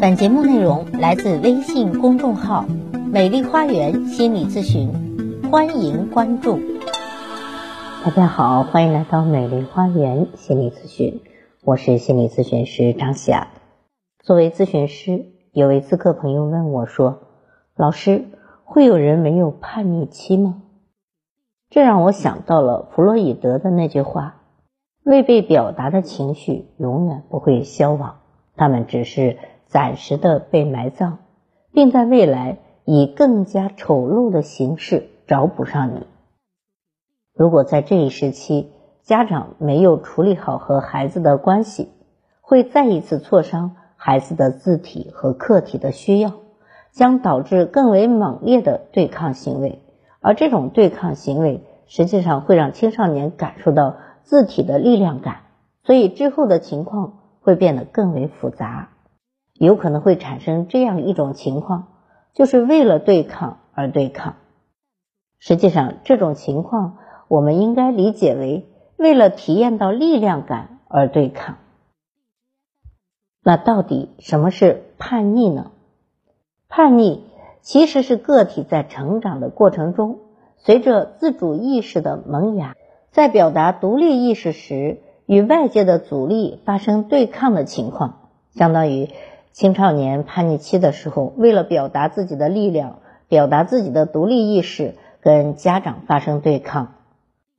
本节目内容来自微信公众号“美丽花园心理咨询”，欢迎关注。大家好，欢迎来到美丽花园心理咨询，我是心理咨询师张霞。作为咨询师，有位咨客朋友问我说：“老师，会有人没有叛逆期吗？”这让我想到了弗洛伊德的那句话：“未被表达的情绪永远不会消亡，他们只是暂时的被埋葬，并在未来以更加丑陋的形式找补上你。”如果在这一时期，家长没有处理好和孩子的关系，会再一次挫伤孩子的自体和客体的需要，将导致更为猛烈的对抗行为。而这种对抗行为，实际上会让青少年感受到自体的力量感，所以之后的情况会变得更为复杂，有可能会产生这样一种情况，就是为了对抗而对抗。实际上，这种情况我们应该理解为为了体验到力量感而对抗。那到底什么是叛逆呢？叛逆。其实是个体在成长的过程中，随着自主意识的萌芽，在表达独立意识时，与外界的阻力发生对抗的情况，相当于青少年叛逆期的时候，为了表达自己的力量，表达自己的独立意识，跟家长发生对抗。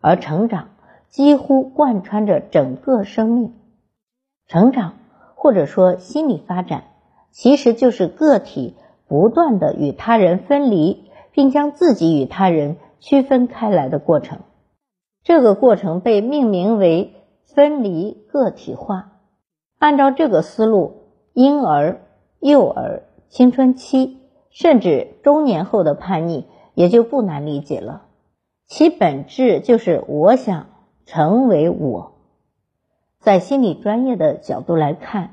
而成长几乎贯穿着整个生命，成长或者说心理发展，其实就是个体。不断的与他人分离，并将自己与他人区分开来的过程，这个过程被命名为分离个体化。按照这个思路，婴儿、幼儿、青春期，甚至中年后的叛逆也就不难理解了。其本质就是我想成为我。在心理专业的角度来看。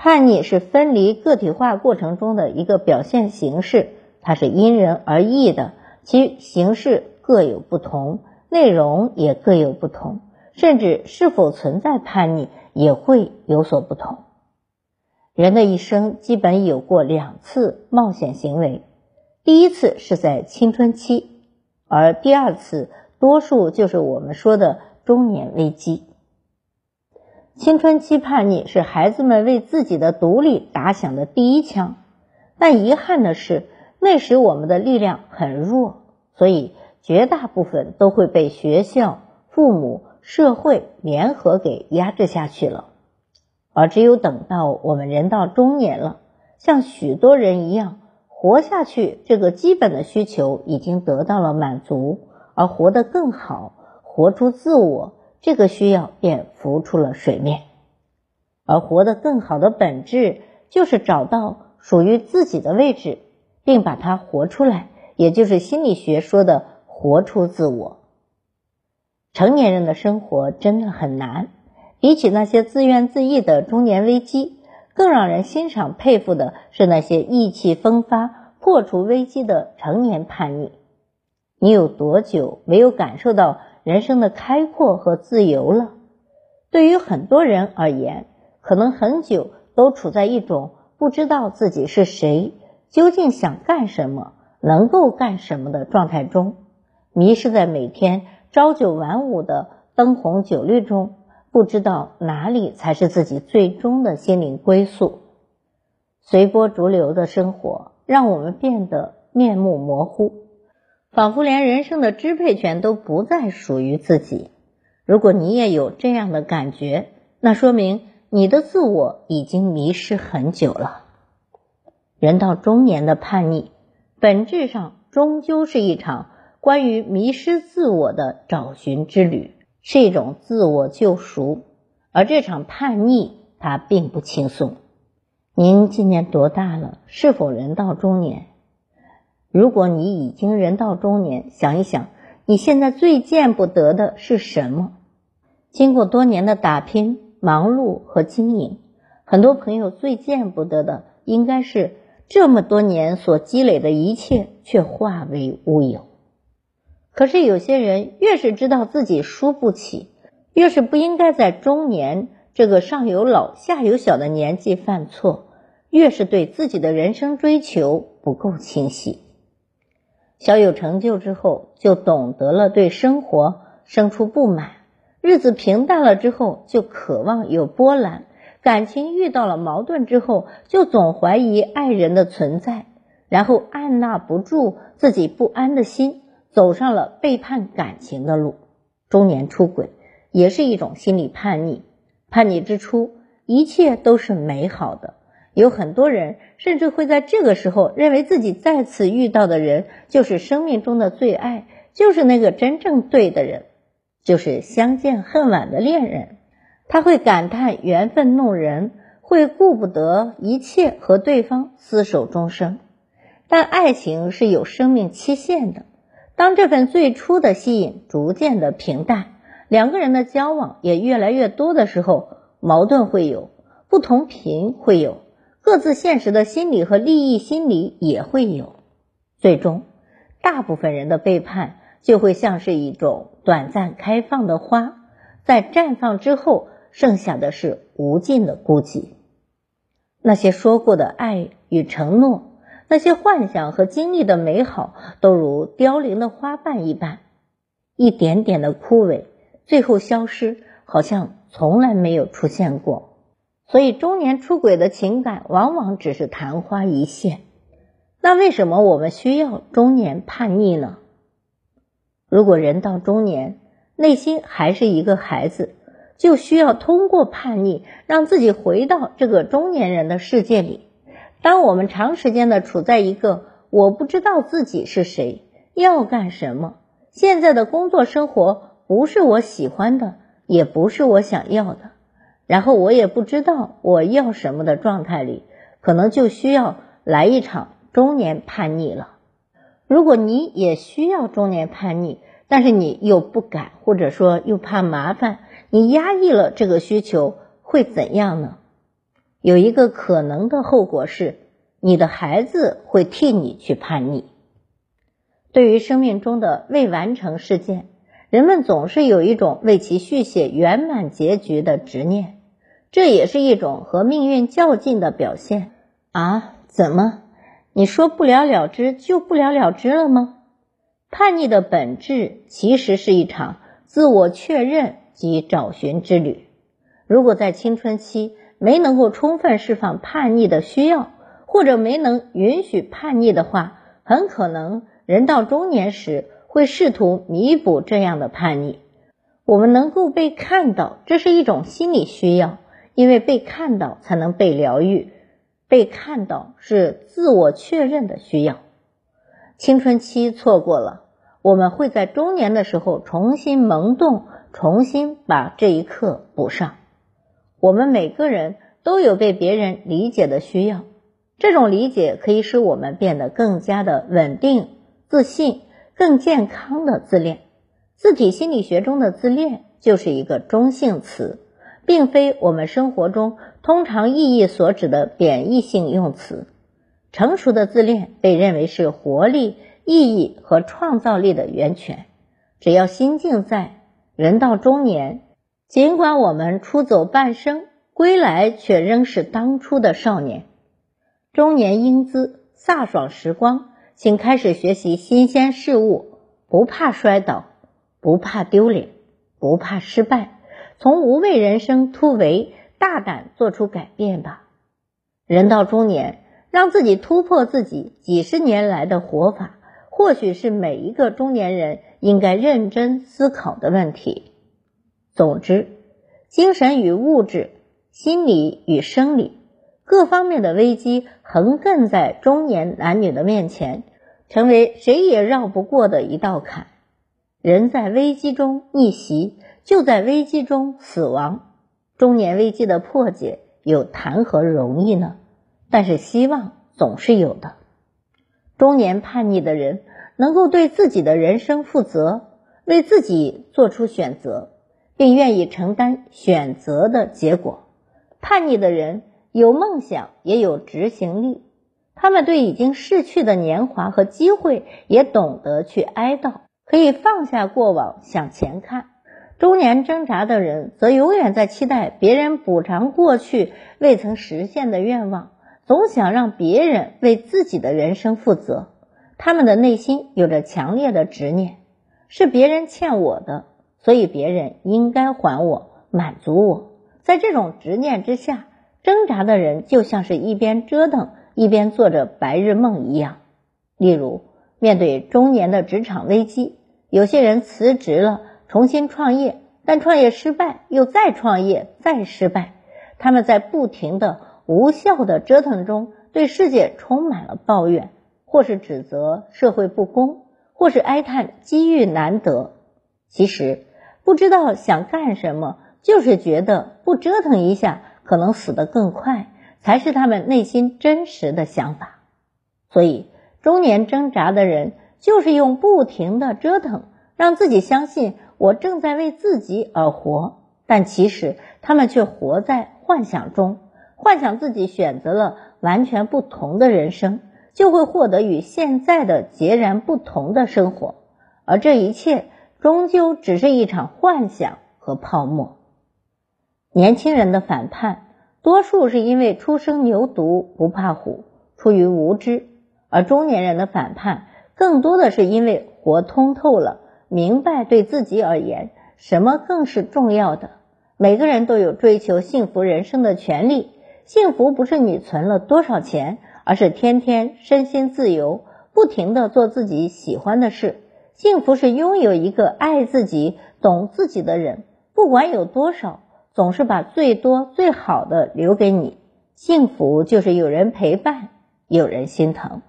叛逆是分离个体化过程中的一个表现形式，它是因人而异的，其形式各有不同，内容也各有不同，甚至是否存在叛逆也会有所不同。人的一生基本有过两次冒险行为，第一次是在青春期，而第二次多数就是我们说的中年危机。青春期叛逆是孩子们为自己的独立打响的第一枪，但遗憾的是，那时我们的力量很弱，所以绝大部分都会被学校、父母、社会联合给压制下去了。而只有等到我们人到中年了，像许多人一样，活下去这个基本的需求已经得到了满足，而活得更好，活出自我。这个需要便浮出了水面，而活得更好的本质就是找到属于自己的位置，并把它活出来，也就是心理学说的活出自我。成年人的生活真的很难，比起那些自怨自艾的中年危机，更让人欣赏佩服的是那些意气风发、破除危机的成年叛逆。你有多久没有感受到？人生的开阔和自由了，对于很多人而言，可能很久都处在一种不知道自己是谁、究竟想干什么、能够干什么的状态中，迷失在每天朝九晚五的灯红酒绿中，不知道哪里才是自己最终的心灵归宿。随波逐流的生活让我们变得面目模糊。仿佛连人生的支配权都不再属于自己。如果你也有这样的感觉，那说明你的自我已经迷失很久了。人到中年的叛逆，本质上终究是一场关于迷失自我的找寻之旅，是一种自我救赎。而这场叛逆，它并不轻松。您今年多大了？是否人到中年？如果你已经人到中年，想一想，你现在最见不得的是什么？经过多年的打拼、忙碌和经营，很多朋友最见不得的，应该是这么多年所积累的一切却化为乌有。可是有些人越是知道自己输不起，越是不应该在中年这个上有老下有小的年纪犯错，越是对自己的人生追求不够清晰。小有成就之后，就懂得了对生活生出不满；日子平淡了之后，就渴望有波澜；感情遇到了矛盾之后，就总怀疑爱人的存在，然后按捺不住自己不安的心，走上了背叛感情的路。中年出轨也是一种心理叛逆，叛逆之初，一切都是美好的。有很多人甚至会在这个时候认为自己再次遇到的人就是生命中的最爱，就是那个真正对的人，就是相见恨晚的恋人。他会感叹缘分弄人，会顾不得一切和对方厮守终生。但爱情是有生命期限的，当这份最初的吸引逐渐的平淡，两个人的交往也越来越多的时候，矛盾会有，不同频会有。各自现实的心理和利益心理也会有，最终，大部分人的背叛就会像是一种短暂开放的花，在绽放之后，剩下的是无尽的孤寂。那些说过的爱与承诺，那些幻想和经历的美好，都如凋零的花瓣一般，一点点的枯萎，最后消失，好像从来没有出现过。所以，中年出轨的情感往往只是昙花一现。那为什么我们需要中年叛逆呢？如果人到中年，内心还是一个孩子，就需要通过叛逆，让自己回到这个中年人的世界里。当我们长时间的处在一个我不知道自己是谁，要干什么，现在的工作生活不是我喜欢的，也不是我想要的。然后我也不知道我要什么的状态里，可能就需要来一场中年叛逆了。如果你也需要中年叛逆，但是你又不敢，或者说又怕麻烦，你压抑了这个需求，会怎样呢？有一个可能的后果是，你的孩子会替你去叛逆。对于生命中的未完成事件，人们总是有一种为其续写圆满结局的执念。这也是一种和命运较劲的表现啊！怎么，你说不了了之就不了了之了吗？叛逆的本质其实是一场自我确认及找寻之旅。如果在青春期没能够充分释放叛逆的需要，或者没能允许叛逆的话，很可能人到中年时会试图弥补这样的叛逆。我们能够被看到，这是一种心理需要。因为被看到才能被疗愈，被看到是自我确认的需要。青春期错过了，我们会在中年的时候重新萌动，重新把这一刻补上。我们每个人都有被别人理解的需要，这种理解可以使我们变得更加的稳定、自信、更健康的自恋。字体心理学中的自恋就是一个中性词。并非我们生活中通常意义所指的贬义性用词。成熟的自恋被认为是活力、意义和创造力的源泉。只要心境在，人到中年，尽管我们出走半生，归来却仍是当初的少年。中年英姿飒爽时光，请开始学习新鲜事物，不怕摔倒，不怕丢脸，不怕失败。从无畏人生突围，大胆做出改变吧。人到中年，让自己突破自己几十年来的活法，或许是每一个中年人应该认真思考的问题。总之，精神与物质、心理与生理各方面的危机横亘在中年男女的面前，成为谁也绕不过的一道坎。人在危机中逆袭。就在危机中死亡，中年危机的破解又谈何容易呢？但是希望总是有的。中年叛逆的人能够对自己的人生负责，为自己做出选择，并愿意承担选择的结果。叛逆的人有梦想，也有执行力。他们对已经逝去的年华和机会也懂得去哀悼，可以放下过往，向前看。中年挣扎的人，则永远在期待别人补偿过去未曾实现的愿望，总想让别人为自己的人生负责。他们的内心有着强烈的执念，是别人欠我的，所以别人应该还我，满足我。在这种执念之下，挣扎的人就像是一边折腾一边做着白日梦一样。例如，面对中年的职场危机，有些人辞职了，重新创业，但创业失败，又再创业，再失败。他们在不停的无效的折腾中，对世界充满了抱怨，或是指责社会不公，或是哀叹机遇难得。其实，不知道想干什么，就是觉得不折腾一下，可能死得更快，才是他们内心真实的想法。所以。中年挣扎的人，就是用不停的折腾，让自己相信我正在为自己而活，但其实他们却活在幻想中，幻想自己选择了完全不同的人生，就会获得与现在的截然不同的生活，而这一切终究只是一场幻想和泡沫。年轻人的反叛，多数是因为初生牛犊不怕虎，出于无知。而中年人的反叛，更多的是因为活通透了，明白对自己而言，什么更是重要的。每个人都有追求幸福人生的权利。幸福不是你存了多少钱，而是天天身心自由，不停的做自己喜欢的事。幸福是拥有一个爱自己、懂自己的人，不管有多少，总是把最多最好的留给你。幸福就是有人陪伴，有人心疼。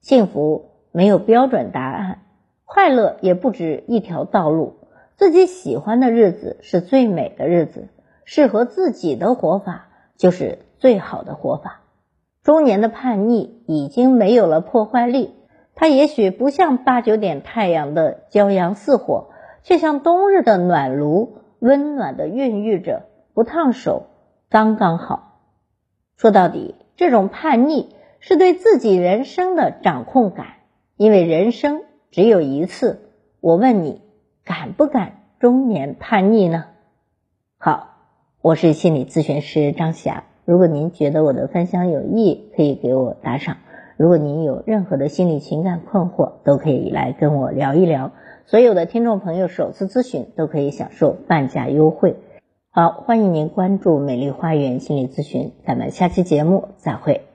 幸福没有标准答案，快乐也不止一条道路。自己喜欢的日子是最美的日子，适合自己的活法就是最好的活法。中年的叛逆已经没有了破坏力，它也许不像八九点太阳的骄阳似火，却像冬日的暖炉，温暖的孕育着，不烫手，刚刚好。说到底，这种叛逆。是对自己人生的掌控感，因为人生只有一次。我问你，敢不敢中年叛逆呢？好，我是心理咨询师张霞。如果您觉得我的分享有益，可以给我打赏。如果您有任何的心理情感困惑，都可以来跟我聊一聊。所有的听众朋友首次咨询都可以享受半价优惠。好，欢迎您关注美丽花园心理咨询。咱们下期节目再会。